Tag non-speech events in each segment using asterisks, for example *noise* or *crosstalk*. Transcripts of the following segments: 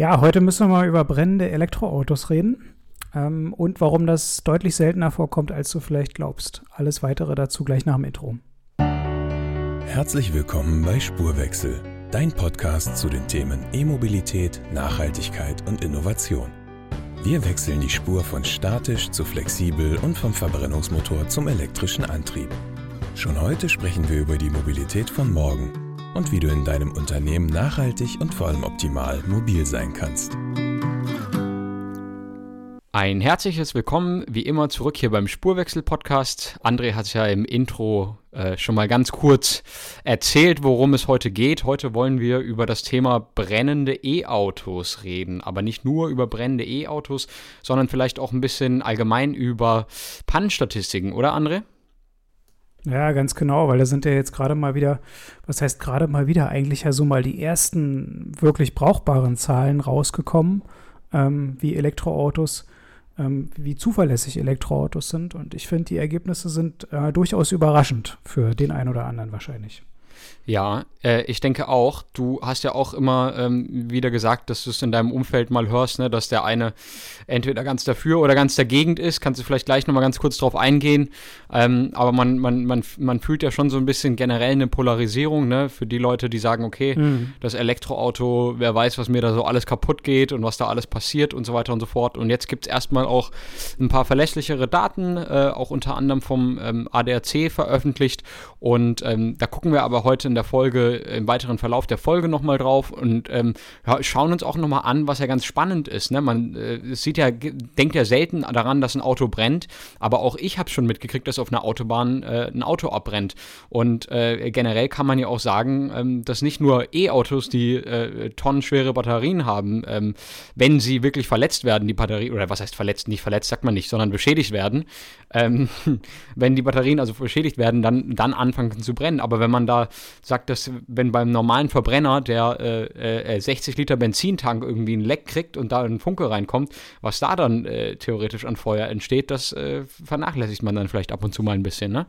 Ja, heute müssen wir mal über brennende Elektroautos reden ähm, und warum das deutlich seltener vorkommt, als du vielleicht glaubst. Alles weitere dazu gleich nach dem Intro. Herzlich willkommen bei Spurwechsel, dein Podcast zu den Themen E-Mobilität, Nachhaltigkeit und Innovation. Wir wechseln die Spur von statisch zu flexibel und vom Verbrennungsmotor zum elektrischen Antrieb. Schon heute sprechen wir über die Mobilität von morgen und wie du in deinem Unternehmen nachhaltig und vor allem optimal mobil sein kannst. Ein herzliches Willkommen, wie immer, zurück hier beim Spurwechsel-Podcast. André hat es ja im Intro äh, schon mal ganz kurz erzählt, worum es heute geht. Heute wollen wir über das Thema brennende E-Autos reden. Aber nicht nur über brennende E-Autos, sondern vielleicht auch ein bisschen allgemein über Pannenstatistiken, oder André? Ja, ganz genau, weil da sind ja jetzt gerade mal wieder, was heißt gerade mal wieder, eigentlich ja so mal die ersten wirklich brauchbaren Zahlen rausgekommen, ähm, wie Elektroautos, ähm, wie zuverlässig Elektroautos sind. Und ich finde, die Ergebnisse sind äh, durchaus überraschend für den einen oder anderen wahrscheinlich. Ja, äh, ich denke auch. Du hast ja auch immer ähm, wieder gesagt, dass du es in deinem Umfeld mal hörst, ne, dass der eine entweder ganz dafür oder ganz dagegen ist. Kannst du vielleicht gleich nochmal ganz kurz drauf eingehen. Ähm, aber man, man, man, man fühlt ja schon so ein bisschen generell eine Polarisierung, ne, für die Leute, die sagen, okay, mhm. das Elektroauto, wer weiß, was mir da so alles kaputt geht und was da alles passiert und so weiter und so fort. Und jetzt gibt es erstmal auch ein paar verlässlichere Daten, äh, auch unter anderem vom ähm, ADAC veröffentlicht. Und ähm, da gucken wir aber heute in der Folge, im weiteren Verlauf der Folge nochmal drauf und ähm, schauen uns auch nochmal an, was ja ganz spannend ist. Ne? Man äh, sieht ja, denkt ja selten daran, dass ein Auto brennt, aber auch ich habe schon mitgekriegt, dass auf einer Autobahn äh, ein Auto abbrennt. Und äh, generell kann man ja auch sagen, ähm, dass nicht nur E-Autos, die äh, tonnenschwere Batterien haben, ähm, wenn sie wirklich verletzt werden, die Batterie, oder was heißt verletzt, nicht verletzt, sagt man nicht, sondern beschädigt werden, ähm, *laughs* wenn die Batterien also beschädigt werden, dann, dann anfangen zu brennen. Aber wenn man da sagt, dass wenn beim normalen Verbrenner der äh, äh, 60 Liter Benzintank irgendwie ein Leck kriegt und da ein Funke reinkommt, was da dann äh, theoretisch an Feuer entsteht, das äh, vernachlässigt man dann vielleicht ab und zu mal ein bisschen, ne?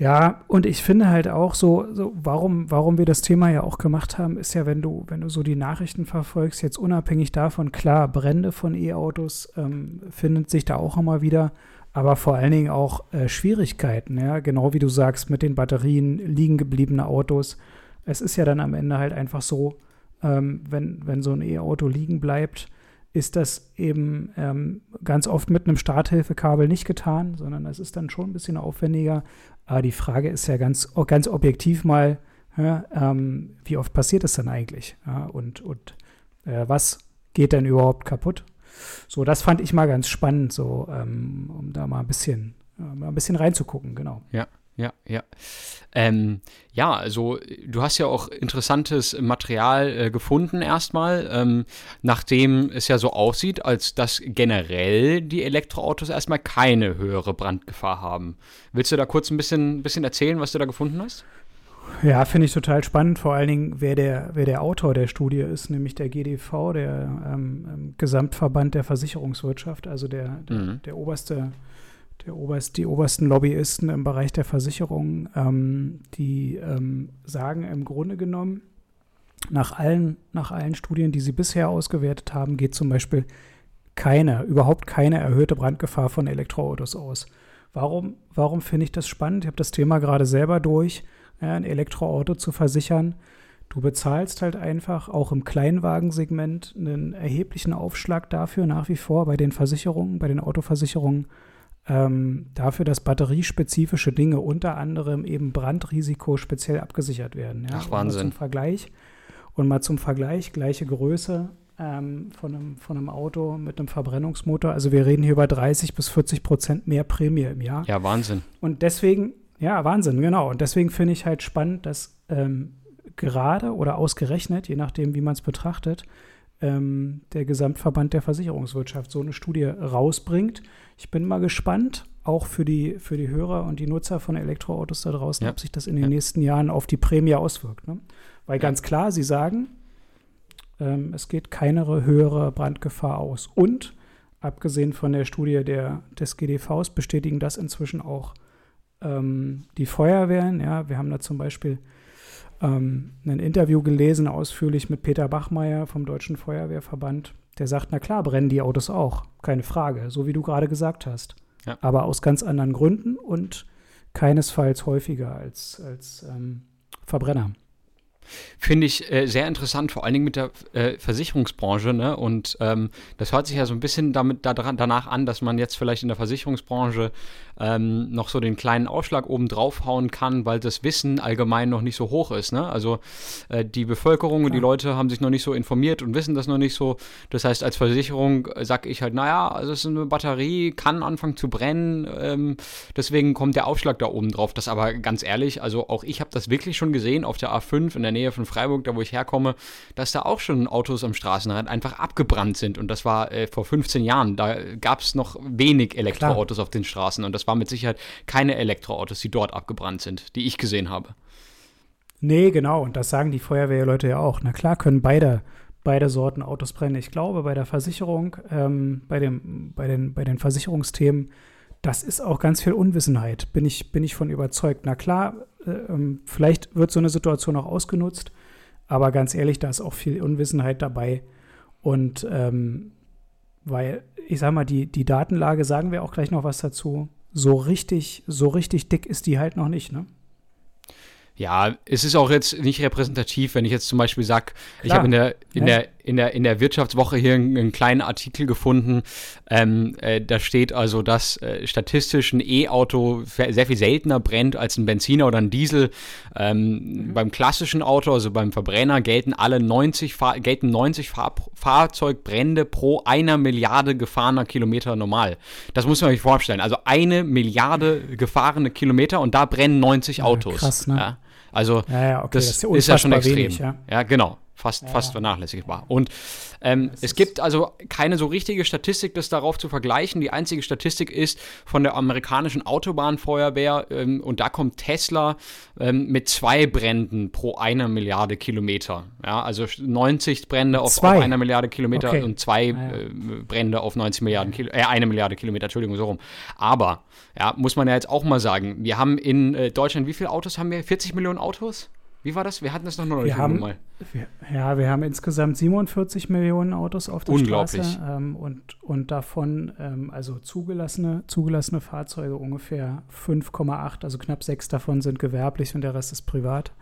Ja, und ich finde halt auch so, so, warum, warum wir das Thema ja auch gemacht haben, ist ja, wenn du, wenn du so die Nachrichten verfolgst, jetzt unabhängig davon, klar, Brände von E-Autos ähm, findet sich da auch immer wieder aber vor allen Dingen auch äh, Schwierigkeiten, ja, genau wie du sagst, mit den Batterien liegen gebliebene Autos. Es ist ja dann am Ende halt einfach so, ähm, wenn, wenn so ein E-Auto liegen bleibt, ist das eben ähm, ganz oft mit einem Starthilfekabel nicht getan, sondern es ist dann schon ein bisschen aufwendiger. Aber die Frage ist ja ganz, ganz objektiv mal, ja, ähm, wie oft passiert das dann eigentlich? Ja, und und äh, was geht denn überhaupt kaputt? So, das fand ich mal ganz spannend, so, ähm, um da mal ein bisschen, äh, mal ein bisschen reinzugucken, genau. Ja. Ja, ja. Ähm, ja, also du hast ja auch interessantes Material äh, gefunden erstmal, ähm, nachdem es ja so aussieht, als dass generell die Elektroautos erstmal keine höhere Brandgefahr haben. Willst du da kurz ein bisschen, bisschen erzählen, was du da gefunden hast? Ja, finde ich total spannend, vor allen Dingen, wer der, wer der Autor der Studie ist, nämlich der GDV, der ähm, ähm, Gesamtverband der Versicherungswirtschaft, also der, der, mhm. der oberste, der oberst, die obersten Lobbyisten im Bereich der Versicherung, ähm, die ähm, sagen im Grunde genommen, nach allen, nach allen Studien, die sie bisher ausgewertet haben, geht zum Beispiel keine, überhaupt keine erhöhte Brandgefahr von Elektroautos aus. Warum, warum finde ich das spannend? Ich habe das Thema gerade selber durch ja, ein Elektroauto zu versichern. Du bezahlst halt einfach auch im Kleinwagensegment einen erheblichen Aufschlag dafür, nach wie vor bei den Versicherungen, bei den Autoversicherungen, ähm, dafür, dass batteriespezifische Dinge, unter anderem eben Brandrisiko, speziell abgesichert werden. Ja? Ach, Wahnsinn. Und zum Vergleich, und mal zum Vergleich, gleiche Größe ähm, von, einem, von einem Auto mit einem Verbrennungsmotor. Also wir reden hier über 30 bis 40 Prozent mehr Prämie im Jahr. Ja, Wahnsinn. Und deswegen ja, Wahnsinn, genau. Und deswegen finde ich halt spannend, dass ähm, gerade oder ausgerechnet, je nachdem, wie man es betrachtet, ähm, der Gesamtverband der Versicherungswirtschaft so eine Studie rausbringt. Ich bin mal gespannt, auch für die, für die Hörer und die Nutzer von Elektroautos da draußen, ja. ob sich das in den ja. nächsten Jahren auf die Prämie auswirkt. Ne? Weil ja. ganz klar, Sie sagen, ähm, es geht keine höhere Brandgefahr aus. Und abgesehen von der Studie der, des GDVs bestätigen das inzwischen auch ähm, die Feuerwehren, ja, wir haben da zum Beispiel ähm, ein Interview gelesen, ausführlich mit Peter Bachmeier vom Deutschen Feuerwehrverband. Der sagt, na klar, brennen die Autos auch, keine Frage, so wie du gerade gesagt hast. Ja. Aber aus ganz anderen Gründen und keinesfalls häufiger als, als ähm, Verbrenner. Finde ich äh, sehr interessant, vor allen Dingen mit der äh, Versicherungsbranche. Ne? Und ähm, das hört sich ja so ein bisschen damit da, danach an, dass man jetzt vielleicht in der Versicherungsbranche ähm, noch so den kleinen Ausschlag oben draufhauen kann, weil das Wissen allgemein noch nicht so hoch ist. Ne? Also äh, die Bevölkerung und die Leute haben sich noch nicht so informiert und wissen das noch nicht so. Das heißt, als Versicherung äh, sage ich halt, naja, also es ist eine Batterie, kann anfangen zu brennen, ähm, deswegen kommt der Aufschlag da oben drauf. Das aber ganz ehrlich, also auch ich habe das wirklich schon gesehen auf der A5 in der Nähe von Freiburg, da wo ich herkomme, dass da auch schon Autos am Straßenrand einfach abgebrannt sind. Und das war äh, vor 15 Jahren. Da gab es noch wenig Elektroautos Klar. auf den Straßen und das war mit Sicherheit keine Elektroautos, die dort abgebrannt sind, die ich gesehen habe. Nee, genau. Und das sagen die Feuerwehrleute ja auch. Na klar können beide, beide Sorten Autos brennen. Ich glaube, bei der Versicherung, ähm, bei, dem, bei, den, bei den Versicherungsthemen, das ist auch ganz viel Unwissenheit, bin ich, bin ich von überzeugt. Na klar, vielleicht wird so eine Situation auch ausgenutzt, aber ganz ehrlich, da ist auch viel Unwissenheit dabei. Und ähm, weil, ich sag mal, die, die Datenlage, sagen wir auch gleich noch was dazu, so richtig, so richtig dick ist die halt noch nicht, ne? Ja, es ist auch jetzt nicht repräsentativ, wenn ich jetzt zum Beispiel sage, ich habe in der, in, der, in, der, in der Wirtschaftswoche hier einen, einen kleinen Artikel gefunden, ähm, äh, da steht also, dass äh, statistisch ein E-Auto sehr viel seltener brennt als ein Benziner oder ein Diesel. Ähm, mhm. Beim klassischen Auto, also beim Verbrenner, gelten alle 90, Fahr gelten 90 Fahr Fahrzeugbrände pro einer Milliarde gefahrener Kilometer normal. Das muss man sich vorstellen. Also eine Milliarde gefahrene Kilometer und da brennen 90 Autos. Ja, krass, ne? Ja. Also ja, ja, okay. das, das, ist ja schon extrem. Wenig, ja. ja, genau fast, ja. fast vernachlässigbar. Und ähm, es gibt also keine so richtige Statistik, das darauf zu vergleichen. Die einzige Statistik ist von der amerikanischen Autobahnfeuerwehr ähm, und da kommt Tesla ähm, mit zwei Bränden pro einer Milliarde Kilometer. Ja, also 90 Brände auf, auf einer Milliarde Kilometer okay. und zwei ah, ja. äh, Brände auf 90 Milliarden Kilo, äh, eine Milliarde Kilometer, Entschuldigung, so rum. Aber, ja, muss man ja jetzt auch mal sagen, wir haben in äh, Deutschland, wie viele Autos haben wir? 40 Millionen Autos? Wie war das? Wir hatten das noch neulich wir haben, mal. Wir, ja, wir haben insgesamt 47 Millionen Autos auf der Unglaublich. Straße ähm, und, und davon, ähm, also zugelassene, zugelassene Fahrzeuge ungefähr 5,8, also knapp sechs davon sind gewerblich und der Rest ist privat.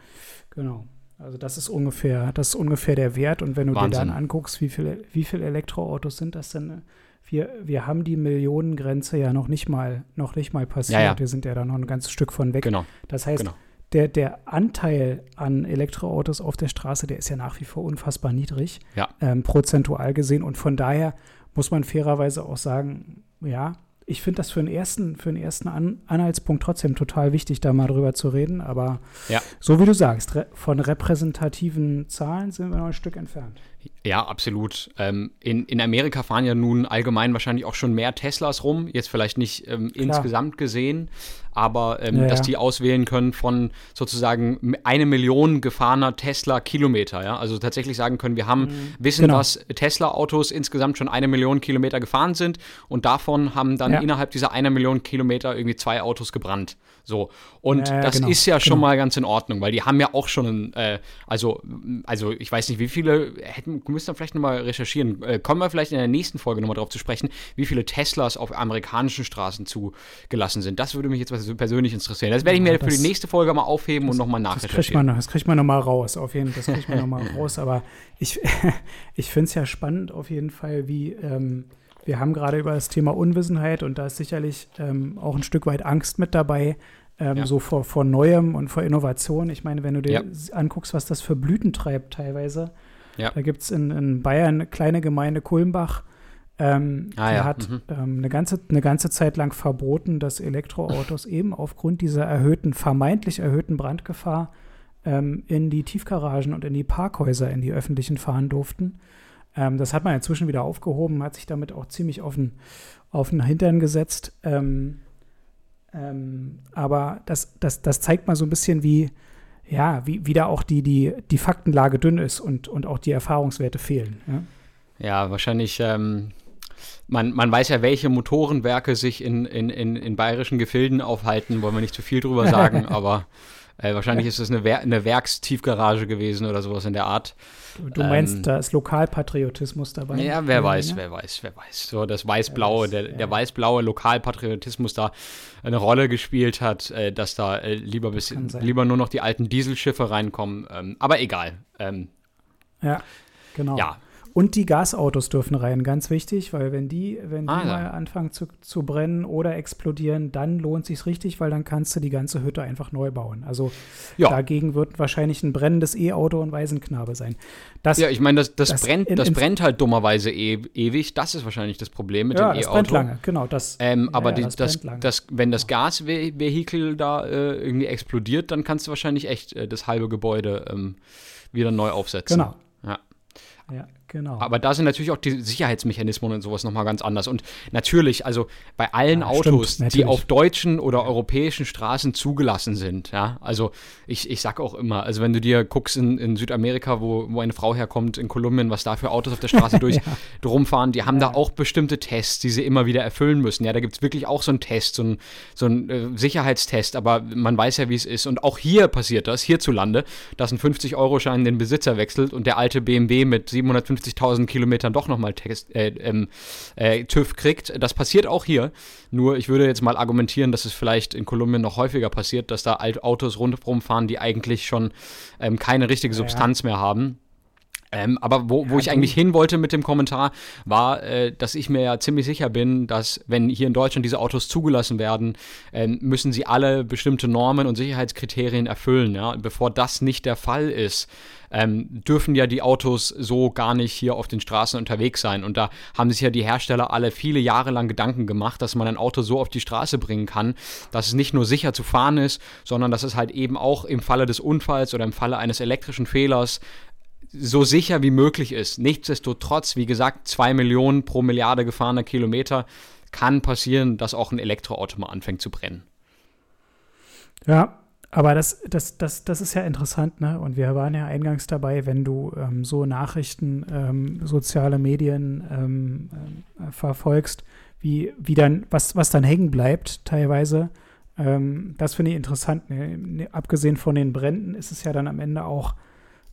Genau. Also das ist ungefähr, das ist ungefähr der Wert. Und wenn du Wahnsinn. dir dann anguckst, wie viele wie viel Elektroautos sind das denn? Wir, wir haben die Millionengrenze ja noch nicht mal, noch nicht mal passiert. Ja, ja. Wir sind ja da noch ein ganzes Stück von weg. Genau. Das heißt, genau der, der Anteil an Elektroautos auf der Straße, der ist ja nach wie vor unfassbar niedrig, ja. ähm, prozentual gesehen. Und von daher muss man fairerweise auch sagen, ja, ich finde das für einen ersten, für einen ersten An Anhaltspunkt trotzdem total wichtig, da mal drüber zu reden. Aber ja. so wie du sagst, re von repräsentativen Zahlen sind wir noch ein Stück entfernt. Ja, absolut. Ähm, in, in Amerika fahren ja nun allgemein wahrscheinlich auch schon mehr Teslas rum, jetzt vielleicht nicht ähm, insgesamt gesehen, aber ähm, ja, dass die auswählen können von sozusagen eine Million gefahrener Tesla-Kilometer. Ja? Also tatsächlich sagen können, wir haben, mhm. wissen, genau. dass Tesla-Autos insgesamt schon eine Million Kilometer gefahren sind und davon haben dann ja. innerhalb dieser einer Million Kilometer irgendwie zwei Autos gebrannt. So. Und das genau, ist ja schon genau. mal ganz in Ordnung, weil die haben ja auch schon, äh, also, also ich weiß nicht, wie viele hätten, müssen wir vielleicht nochmal recherchieren. Äh, kommen wir vielleicht in der nächsten Folge nochmal drauf zu sprechen, wie viele Teslas auf amerikanischen Straßen zugelassen sind. Das würde mich jetzt persönlich interessieren. Das werde ich mir ja, für die nächste Folge mal aufheben das, und nochmal nachrecherchieren. Das kriegt man, man nochmal raus, auf jeden Fall. Das kriegt man nochmal *laughs* raus. Aber ich, *laughs* ich finde es ja spannend auf jeden Fall, wie ähm, wir haben gerade über das Thema Unwissenheit und da ist sicherlich ähm, auch ein Stück weit Angst mit dabei, ähm, ja. so vor, vor Neuem und vor Innovation. Ich meine, wenn du dir ja. anguckst, was das für Blüten treibt teilweise, ja. Da gibt es in, in, Bayern eine kleine Gemeinde Kulmbach. Ähm, ah, die ja. hat mhm. ähm, eine, ganze, eine ganze Zeit lang verboten, dass Elektroautos eben aufgrund dieser erhöhten, vermeintlich erhöhten Brandgefahr ähm, in die Tiefgaragen und in die Parkhäuser, in die öffentlichen fahren durften. Ähm, das hat man inzwischen wieder aufgehoben, hat sich damit auch ziemlich auf den, auf den Hintern gesetzt. Ähm, ähm, aber das, das, das zeigt mal so ein bisschen, wie, ja, wie, wie da auch die, die, die Faktenlage dünn ist und, und auch die Erfahrungswerte fehlen. Ja, ja wahrscheinlich. Ähm, man, man weiß ja, welche Motorenwerke sich in, in, in, in bayerischen Gefilden aufhalten, wollen wir nicht zu viel drüber sagen, *laughs* aber Äh, wahrscheinlich ist es eine, Wer eine Werkstiefgarage gewesen oder sowas in der Art. Du meinst, ähm, da ist Lokalpatriotismus dabei? Ja, wer weiß, wer weiß, wer weiß. So das weiß-blaue, der, der weiß-blaue Lokalpatriotismus da eine Rolle gespielt hat, äh, dass da äh, lieber, bis, lieber nur noch die alten Dieselschiffe reinkommen. Ähm, aber egal. Ähm, ja, genau. Ja, und die Gasautos dürfen rein, ganz wichtig, weil wenn die, wenn die ah, mal ja. anfangen zu, zu brennen oder explodieren, dann lohnt sich richtig, weil dann kannst du die ganze Hütte einfach neu bauen. Also ja. dagegen wird wahrscheinlich ein brennendes E-Auto ein Waisenknabe sein. Das, ja, ich meine, das, das, das, brennt, in, das brennt halt dummerweise e ewig. Das ist wahrscheinlich das Problem mit ja, dem E-Auto. Das brennt lange, genau. Das, ähm, aber die, das, das, das, wenn das Gasvehikel da äh, irgendwie explodiert, dann kannst du wahrscheinlich echt äh, das halbe Gebäude ähm, wieder neu aufsetzen. Genau. Ja. Genau. Aber da sind natürlich auch die Sicherheitsmechanismen und sowas nochmal ganz anders. Und natürlich, also bei allen ja, Autos, stimmt, die auf deutschen oder europäischen Straßen zugelassen sind, ja, also ich, ich sag auch immer, also wenn du dir guckst in, in Südamerika, wo, wo eine Frau herkommt, in Kolumbien, was da für Autos auf der Straße *laughs* durch, ja. rumfahren, die haben ja. da auch bestimmte Tests, die sie immer wieder erfüllen müssen. Ja, da gibt es wirklich auch so einen Test, so einen so äh, Sicherheitstest, aber man weiß ja, wie es ist. Und auch hier passiert das, hierzulande, dass ein 50-Euro-Schein den Besitzer wechselt und der alte BMW mit 750.000 Kilometern doch nochmal äh, ähm, äh, TÜV kriegt. Das passiert auch hier. Nur ich würde jetzt mal argumentieren, dass es vielleicht in Kolumbien noch häufiger passiert, dass da Autos rundherum fahren, die eigentlich schon ähm, keine richtige Substanz ja. mehr haben. Ähm, aber wo, wo ich eigentlich hin wollte mit dem Kommentar, war, äh, dass ich mir ja ziemlich sicher bin, dass wenn hier in Deutschland diese Autos zugelassen werden, äh, müssen sie alle bestimmte Normen und Sicherheitskriterien erfüllen. Ja? Bevor das nicht der Fall ist, ähm, dürfen ja die Autos so gar nicht hier auf den Straßen unterwegs sein. Und da haben sich ja die Hersteller alle viele Jahre lang Gedanken gemacht, dass man ein Auto so auf die Straße bringen kann, dass es nicht nur sicher zu fahren ist, sondern dass es halt eben auch im Falle des Unfalls oder im Falle eines elektrischen Fehlers so sicher wie möglich ist. Nichtsdestotrotz, wie gesagt, zwei Millionen pro Milliarde gefahrener Kilometer kann passieren, dass auch ein Elektroauto mal anfängt zu brennen. Ja, aber das, das, das, das ist ja interessant, ne? Und wir waren ja eingangs dabei, wenn du ähm, so Nachrichten, ähm, soziale Medien ähm, äh, verfolgst, wie, wie dann, was, was dann hängen bleibt, teilweise. Ähm, das finde ich interessant. Ne? ne? Abgesehen von den Bränden ist es ja dann am Ende auch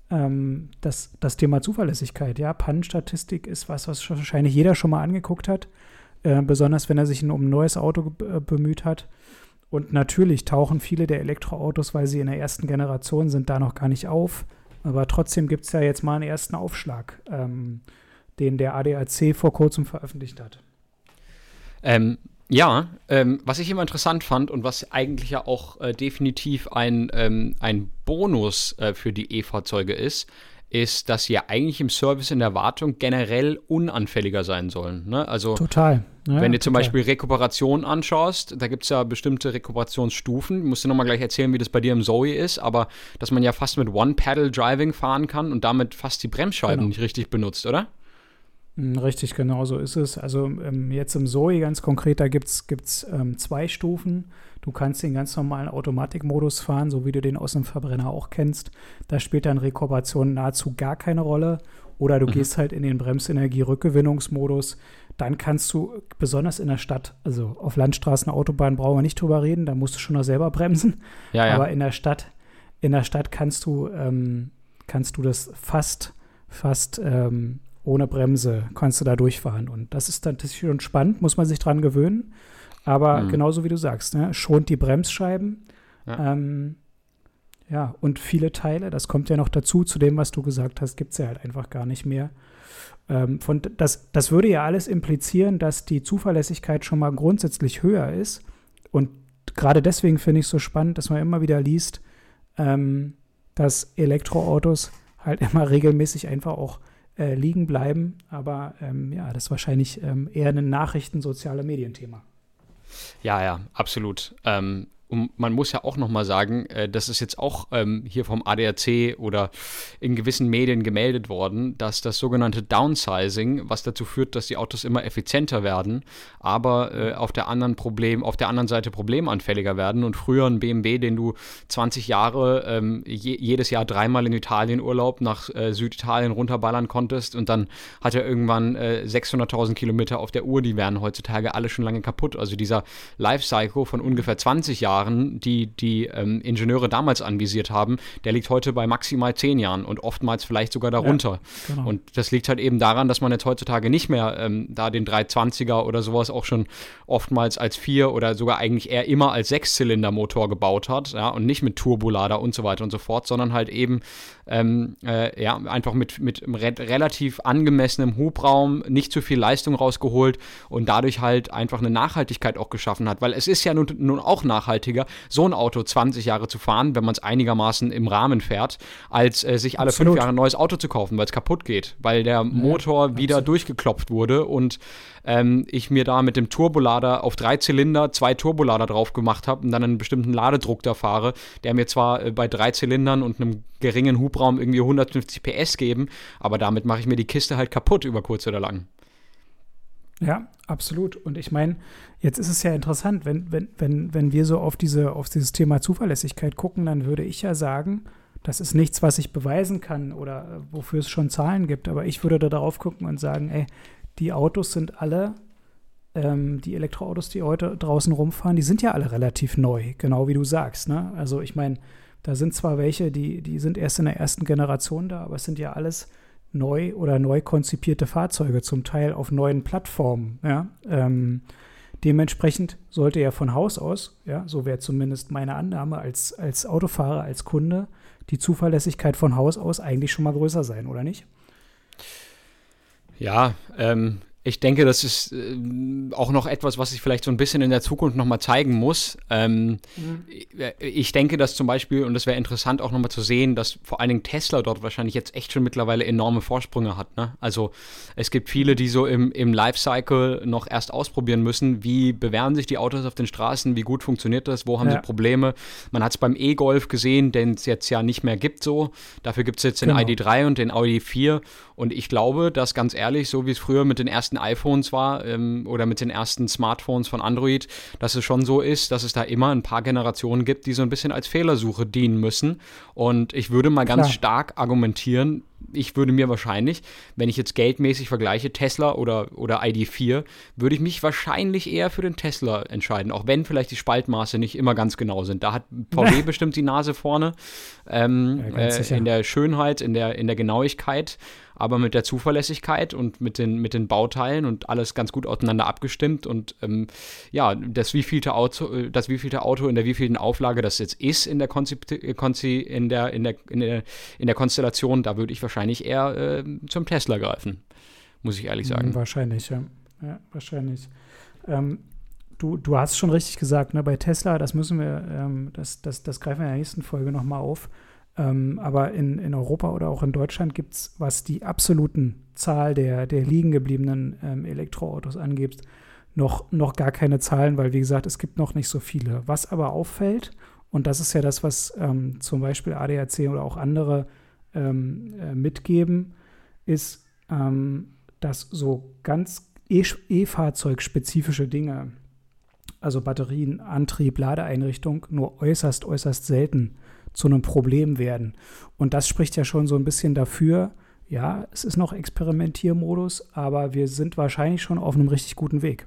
ähm, das, das Thema Zuverlässigkeit, ja, Pannenstatistik ist was, was wahrscheinlich jeder schon mal angeguckt hat, äh, besonders wenn er sich um ein neues Auto äh, bemüht hat. Und natürlich tauchen viele der Elektroautos, weil sie in der ersten Generation sind, da noch gar nicht auf. Aber trotzdem gibt es ja jetzt mal einen ersten Aufschlag, ähm, den der ADAC vor kurzem veröffentlicht hat. Ähm, ja, ähm, was ich immer interessant fand und was eigentlich ja auch äh, definitiv ein, ähm, ein Bonus äh, für die E-Fahrzeuge ist, ist, dass sie ja eigentlich im Service in der Wartung generell unanfälliger sein sollen. Ne? Also total. Ja, wenn du zum Beispiel Rekuperation anschaust, da gibt es ja bestimmte Rekuperationsstufen. Ich muss dir nochmal gleich erzählen, wie das bei dir im Zoe ist, aber dass man ja fast mit One-Pedal-Driving fahren kann und damit fast die Bremsscheiben genau. nicht richtig benutzt, oder? Hm, richtig, genau so ist es. Also ähm, jetzt im Zoe ganz konkret, da gibt es ähm, zwei Stufen. Du kannst den ganz normalen Automatikmodus fahren, so wie du den aus dem Verbrenner auch kennst. Da spielt dann Rekuperation nahezu gar keine Rolle. Oder du mhm. gehst halt in den Bremsenergie-Rückgewinnungsmodus. Dann kannst du, besonders in der Stadt, also auf Landstraßen, Autobahnen brauchen wir nicht drüber reden, da musst du schon noch selber bremsen. Ja, ja. Aber in der Stadt, in der Stadt kannst du, ähm, kannst du das fast, fast ähm, ohne Bremse kannst du da durchfahren. Und das ist dann das ist schon spannend, muss man sich dran gewöhnen. Aber mhm. genauso wie du sagst, ne, schont die Bremsscheiben. Ja. Ähm, ja, und viele Teile, das kommt ja noch dazu, zu dem, was du gesagt hast, gibt es ja halt einfach gar nicht mehr. Ähm, von, das, das würde ja alles implizieren, dass die Zuverlässigkeit schon mal grundsätzlich höher ist. Und gerade deswegen finde ich es so spannend, dass man immer wieder liest, ähm, dass Elektroautos halt *laughs* immer regelmäßig einfach auch äh, liegen bleiben. Aber ähm, ja, das ist wahrscheinlich ähm, eher ein Nachrichten-soziale Medienthema. Ja, ja, absolut. Ähm, und man muss ja auch nochmal sagen, äh, das ist jetzt auch ähm, hier vom ADAC oder in gewissen Medien gemeldet worden, dass das sogenannte Downsizing, was dazu führt, dass die Autos immer effizienter werden, aber äh, auf der anderen Problem, auf der anderen Seite problemanfälliger werden. Und früher ein BMW, den du 20 Jahre ähm, je, jedes Jahr dreimal in Italien Urlaub nach äh, Süditalien runterballern konntest und dann hat er irgendwann äh, 600.000 Kilometer auf der Uhr, die wären heutzutage alle schon lange kaputt. Also dieser Lifecycle von ungefähr 20 Jahren Jahren, die die ähm, Ingenieure damals anvisiert haben, der liegt heute bei maximal zehn Jahren und oftmals vielleicht sogar darunter. Ja, genau. Und das liegt halt eben daran, dass man jetzt heutzutage nicht mehr ähm, da den 320er oder sowas auch schon oftmals als vier oder sogar eigentlich eher immer als Sechszylindermotor gebaut hat, ja, und nicht mit Turbolader und so weiter und so fort, sondern halt eben ähm, äh, ja, einfach mit, mit re relativ angemessenem Hubraum nicht zu viel Leistung rausgeholt und dadurch halt einfach eine Nachhaltigkeit auch geschaffen hat. Weil es ist ja nun, nun auch nachhaltiger, so ein Auto 20 Jahre zu fahren, wenn man es einigermaßen im Rahmen fährt, als äh, sich alle Absolut. fünf Jahre ein neues Auto zu kaufen, weil es kaputt geht, weil der Motor ja, wieder durchgeklopft wurde und ähm, ich mir da mit dem Turbolader auf drei Zylinder zwei Turbolader drauf gemacht habe und dann einen bestimmten Ladedruck da fahre, der mir zwar äh, bei drei Zylindern und einem geringen Hubraum irgendwie 150 PS geben, aber damit mache ich mir die Kiste halt kaputt über kurz oder lang. Ja, absolut. Und ich meine, jetzt ist es ja interessant, wenn, wenn, wenn, wenn wir so auf, diese, auf dieses Thema Zuverlässigkeit gucken, dann würde ich ja sagen, das ist nichts, was ich beweisen kann oder äh, wofür es schon Zahlen gibt. Aber ich würde da darauf gucken und sagen, ey, die Autos sind alle, ähm, die Elektroautos, die heute draußen rumfahren, die sind ja alle relativ neu, genau wie du sagst. Ne? Also ich meine, da sind zwar welche, die, die sind erst in der ersten Generation da, aber es sind ja alles neu oder neu konzipierte Fahrzeuge, zum Teil auf neuen Plattformen. Ja? Ähm, dementsprechend sollte ja von Haus aus, ja, so wäre zumindest meine Annahme als, als Autofahrer, als Kunde, die Zuverlässigkeit von Haus aus eigentlich schon mal größer sein, oder nicht? Ja, ähm, ich denke, das ist äh, auch noch etwas, was sich vielleicht so ein bisschen in der Zukunft nochmal zeigen muss. Ähm, mhm. Ich denke, dass zum Beispiel, und das wäre interessant auch nochmal zu sehen, dass vor allen Dingen Tesla dort wahrscheinlich jetzt echt schon mittlerweile enorme Vorsprünge hat. Ne? Also es gibt viele, die so im, im Lifecycle noch erst ausprobieren müssen, wie bewähren sich die Autos auf den Straßen, wie gut funktioniert das, wo haben ja. sie Probleme. Man hat es beim E-Golf gesehen, den es jetzt ja nicht mehr gibt so. Dafür gibt es jetzt den genau. ID3 und den Audi 4. Und ich glaube, dass ganz ehrlich, so wie es früher mit den ersten iPhones war ähm, oder mit den ersten Smartphones von Android, dass es schon so ist, dass es da immer ein paar Generationen gibt, die so ein bisschen als Fehlersuche dienen müssen. Und ich würde mal ganz Klar. stark argumentieren, ich würde mir wahrscheinlich, wenn ich jetzt geldmäßig vergleiche, Tesla oder, oder ID4, würde ich mich wahrscheinlich eher für den Tesla entscheiden, auch wenn vielleicht die Spaltmaße nicht immer ganz genau sind. Da hat VW *laughs* bestimmt die Nase vorne ähm, ja, äh, in der Schönheit, in der, in der Genauigkeit aber mit der Zuverlässigkeit und mit den, mit den Bauteilen und alles ganz gut aufeinander abgestimmt und ähm, ja, das wievielte Auto, äh, das wievielte Auto in der wievielten Auflage das jetzt ist in der Konzi Konzi in der, in der, in der, in der Konstellation, da würde ich wahrscheinlich eher äh, zum Tesla greifen, muss ich ehrlich sagen. Wahrscheinlich, ja. Ja, wahrscheinlich. Ähm, du, du hast schon richtig gesagt, ne, bei Tesla, das müssen wir, ähm, das, das, das greifen wir in der nächsten Folge nochmal auf. Ähm, aber in, in Europa oder auch in Deutschland gibt es, was die absoluten Zahl der, der liegen gebliebenen ähm, Elektroautos angeht, noch, noch gar keine Zahlen, weil wie gesagt, es gibt noch nicht so viele. Was aber auffällt, und das ist ja das, was ähm, zum Beispiel ADAC oder auch andere ähm, äh, mitgeben, ist, ähm, dass so ganz E-Fahrzeug-spezifische e Dinge, also Batterien, Antrieb, Ladeeinrichtung, nur äußerst, äußerst selten zu einem Problem werden. Und das spricht ja schon so ein bisschen dafür, ja, es ist noch Experimentiermodus, aber wir sind wahrscheinlich schon auf einem richtig guten Weg.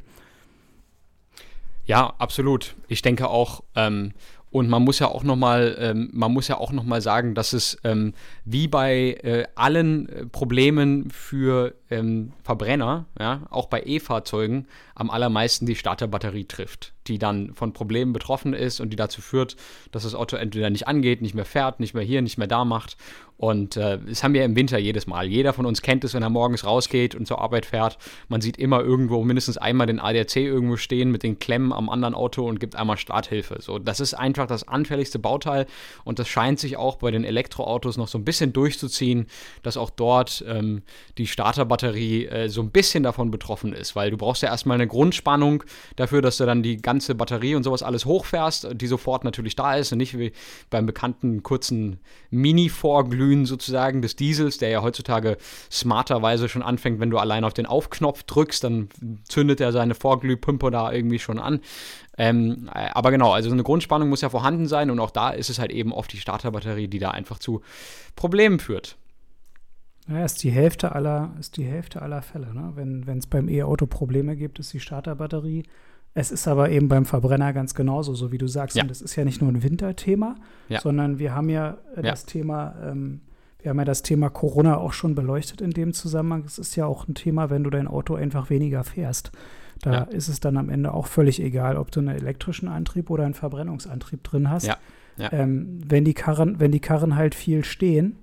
Ja, absolut. Ich denke auch, ähm, und man muss ja auch noch mal, ähm, man muss ja auch noch sagen, dass es ähm, wie bei äh, allen äh, Problemen für ähm, Verbrenner, ja, auch bei E-Fahrzeugen, am allermeisten die Starterbatterie trifft, die dann von Problemen betroffen ist und die dazu führt, dass das Auto entweder nicht angeht, nicht mehr fährt, nicht mehr hier, nicht mehr da macht. Und äh, das haben wir im Winter jedes Mal. Jeder von uns kennt es, wenn er morgens rausgeht und zur Arbeit fährt. Man sieht immer irgendwo mindestens einmal den ADAC irgendwo stehen mit den Klemmen am anderen Auto und gibt einmal Starthilfe. So, das ist einfach das anfälligste Bauteil und das scheint sich auch bei den Elektroautos noch so ein bisschen durchzuziehen, dass auch dort ähm, die Starterbatterie äh, so ein bisschen davon betroffen ist, weil du brauchst ja erstmal eine Grundspannung dafür, dass du dann die ganze Batterie und sowas alles hochfährst, die sofort natürlich da ist und nicht wie beim bekannten kurzen Mini-Vorglühen sozusagen des Diesels, der ja heutzutage smarterweise schon anfängt, wenn du allein auf den Aufknopf drückst, dann zündet er seine Vorglühpumpe da irgendwie schon an. Ähm, aber genau, also eine Grundspannung muss ja vorhanden sein und auch da ist es halt eben oft die Starterbatterie, die da einfach zu Problemen führt. Ja, ist die Hälfte aller, ist die Hälfte aller Fälle. Ne? Wenn es beim E-Auto Probleme gibt, ist die Starterbatterie Es ist aber eben beim Verbrenner ganz genauso, so wie du sagst. Ja. Und das ist ja nicht nur ein Winterthema, Ja. sondern wir haben ja äh, Ja. das Thema, ähm, wir haben ja das Thema Corona auch schon beleuchtet in dem Zusammenhang. Es ist ja auch ein Thema, wenn du dein Auto einfach weniger fährst. Da Ja. ist es dann am Ende auch völlig egal, ob du einen elektrischen Antrieb oder einen Verbrennungsantrieb drin hast. Ja. Ja. Ähm, wenn, die Karren, wenn die Karren halt viel stehen,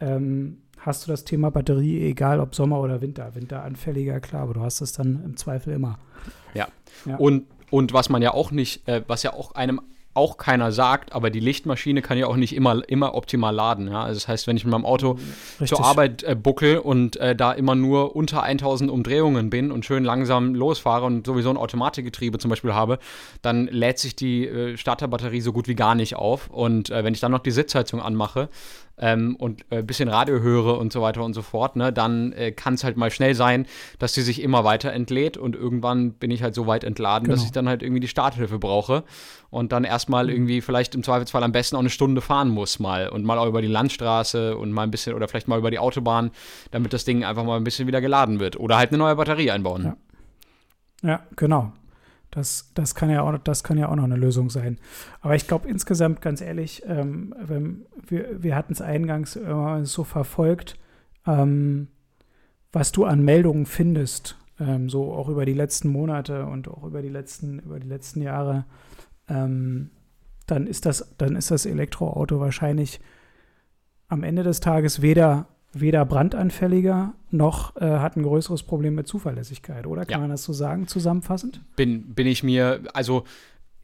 ähm, hast du das Thema Batterie, egal ob Sommer oder Winter. Winteranfälliger, klar, aber du hast es dann im Zweifel immer. Ja. Und, und was man ja auch nicht, äh, was ja auch einem auch keiner sagt, aber die Lichtmaschine kann ja auch nicht immer, immer optimal laden. Ja? Also das heißt, wenn ich mit meinem Auto Richtig. zur Arbeit äh, buckel und äh, da immer nur unter 1000 Umdrehungen bin und schön langsam losfahre und sowieso ein Automatikgetriebe zum Beispiel habe, dann lädt sich die äh, Starterbatterie so gut wie gar nicht auf. Und äh, wenn ich dann noch die Sitzheizung anmache ähm, und ein bisschen Radio höre und so weiter und so fort, ne, dann äh, kann es halt mal schnell sein, dass die sich immer weiter entlädt und irgendwann bin ich halt so weit entladen, dass Genau. ich dann halt irgendwie die Starthilfe brauche und dann erstmal Mhm. irgendwie vielleicht im Zweifelsfall am besten auch eine Stunde fahren muss mal und mal auch über die Landstraße und mal ein bisschen oder vielleicht mal über die Autobahn, damit das Ding einfach mal ein bisschen wieder geladen wird oder halt eine neue Batterie einbauen. Ja. Ja, genau. Das, das, kann ja auch, das kann ja auch noch eine Lösung sein. Aber ich glaube insgesamt, ganz ehrlich, ähm, wenn, wir, wir hatten es eingangs immer so verfolgt, ähm, was du an Meldungen findest, ähm, so auch über die letzten Monate und auch über die letzten, über die letzten Jahre, ähm, dann ist das, dann ist das Elektroauto wahrscheinlich am Ende des Tages weder, weder brandanfälliger noch äh, hat ein größeres Problem mit Zuverlässigkeit, oder? Kann Ja. man das so sagen, zusammenfassend? bin, bin ich mir, also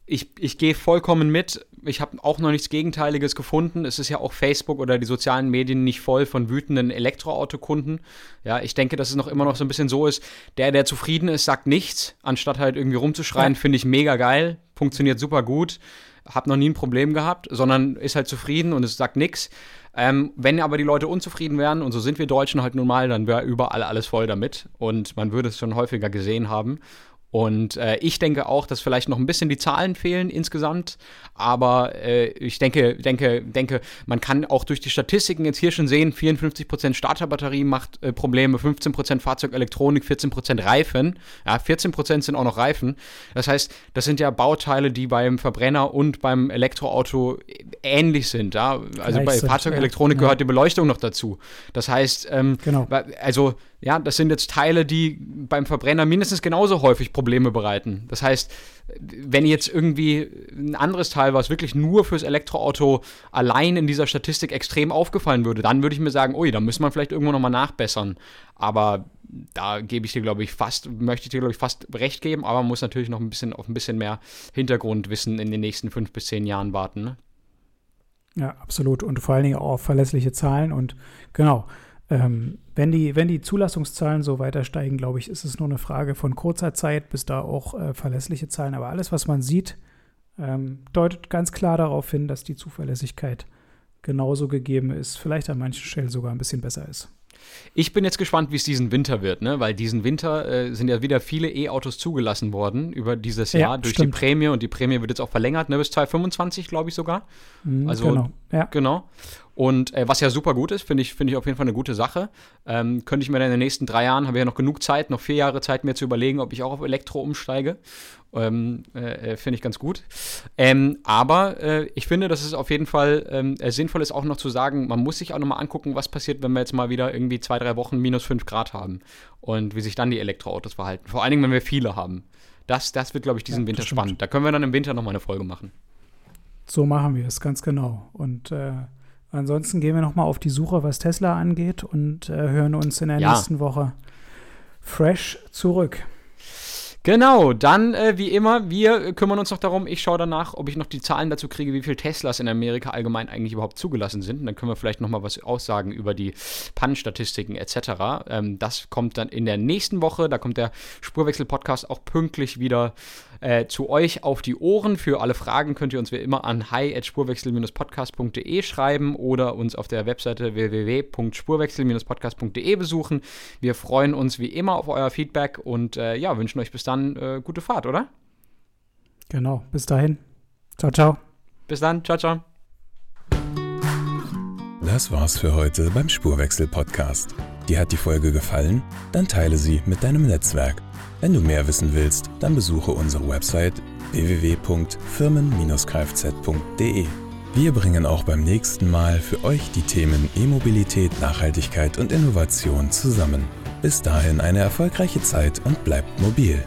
ich, ich gehe vollkommen mit. Ich habe auch noch nichts Gegenteiliges gefunden. Es ist ja auch Facebook oder die sozialen Medien nicht voll von wütenden Elektroautokunden. Ja, ich denke, dass es noch immer noch so ein bisschen so ist, der, der zufrieden ist, sagt nichts, anstatt halt irgendwie rumzuschreien, Ja. finde ich mega geil, funktioniert super gut, habe noch nie ein Problem gehabt, sondern ist halt zufrieden und es sagt nichts. Ähm, wenn aber die Leute unzufrieden wären, und so sind wir Deutschen halt nun mal, dann wäre überall alles voll damit. Und man würde es schon häufiger gesehen haben. Und äh, ich denke auch, dass vielleicht noch ein bisschen die Zahlen fehlen insgesamt. Aber äh, ich denke, denke, denke, man kann auch durch die Statistiken jetzt hier schon sehen, 54% Starterbatterie macht äh, Probleme, 15% Fahrzeugelektronik, 14% Reifen. Ja, 14% sind auch noch Reifen. Das heißt, das sind ja Bauteile, die beim Verbrenner und beim Elektroauto ähnlich sind. Ja? Also Gleich bei Fahrzeugelektronik ja. gehört die Beleuchtung noch dazu. Das heißt, ähm, Genau. Also, ja, das sind jetzt Teile, die beim Verbrenner mindestens genauso häufig Probleme bereiten. Das heißt, wenn jetzt irgendwie ein anderes Teil, was wirklich nur fürs Elektroauto allein in dieser Statistik extrem aufgefallen würde, dann würde ich mir sagen, ui, da müssen wir vielleicht irgendwo nochmal nachbessern. Aber da gebe ich dir, glaube ich, fast, möchte ich dir, glaube ich, fast recht geben, aber man muss natürlich noch ein bisschen auf ein bisschen mehr Hintergrundwissen in den nächsten fünf bis zehn Jahren warten. Ne? Ja, absolut. Und vor allen Dingen auch auf verlässliche Zahlen. Und genau, ähm, wenn, die, wenn die Zulassungszahlen so weiter steigen, glaube ich, ist es nur eine Frage von kurzer Zeit, bis da auch äh, verlässliche Zahlen. Aber alles, was man sieht, ähm, deutet ganz klar darauf hin, dass die Zuverlässigkeit genauso gegeben ist, vielleicht an manchen Stellen sogar ein bisschen besser ist. Ich bin jetzt gespannt, wie es diesen Winter wird, ne? weil diesen Winter äh, sind ja wieder viele E-Autos zugelassen worden über dieses Ja, Jahr durch stimmt. die Prämie und die Prämie wird jetzt auch verlängert, ne? bis 2025, glaube ich sogar. Mhm, Also- genau. Ja, Genau. Und äh, was ja super gut ist, finde ich, finde ich auf jeden Fall eine gute Sache. Ähm, könnte ich mir dann in den nächsten drei Jahren, habe ich ja noch genug Zeit, noch vier Jahre Zeit, mir zu überlegen, ob ich auch auf Elektro umsteige. Ähm, äh, äh, finde ich ganz gut. Ähm, aber äh, ich finde, dass es auf jeden Fall ähm, äh, sinnvoll ist, auch noch zu sagen, man muss sich auch noch mal angucken, was passiert, wenn wir jetzt mal wieder irgendwie zwei, drei Wochen minus fünf Grad haben und wie sich dann die Elektroautos verhalten. Vor allen Dingen, wenn wir viele haben. Das, das wird, glaube ich, diesen Ja, Winter stimmt. spannend. Da können wir dann im Winter noch mal eine Folge machen. so machen wir es, ganz genau. Und äh, ansonsten gehen wir nochmal auf die Suche, was Tesla angeht und äh, hören uns in der Ja. nächsten Woche fresh zurück. Genau, dann äh, wie immer, wir kümmern uns noch darum. Ich schaue danach, ob ich noch die Zahlen dazu kriege, wie viele Teslas in Amerika allgemein eigentlich überhaupt zugelassen sind. Und dann können wir vielleicht noch mal was aussagen über die Pannenstatistiken etc. Ähm, das kommt dann in der nächsten Woche. Da kommt der Spurwechsel-Podcast auch pünktlich wieder äh, zu euch auf die Ohren. Für alle Fragen könnt ihr uns wie immer an hi.spurwechsel-podcast.de schreiben oder uns auf der Webseite www.spurwechsel-podcast.de besuchen. Wir freuen uns wie immer auf euer Feedback und äh, ja, wünschen euch bis dann äh, gute Fahrt, oder? Genau, bis dahin. Ciao, ciao. Bis dann, ciao, ciao. Das war's für heute beim Spurwechsel-Podcast. Dir hat die Folge gefallen? Dann teile sie mit deinem Netzwerk. Wenn du mehr wissen willst, dann besuche unsere Website www.firmen-kfz.de. Wir bringen auch beim nächsten Mal für euch die Themen E-Mobilität, Nachhaltigkeit und Innovation zusammen. Bis dahin eine erfolgreiche Zeit und bleibt mobil.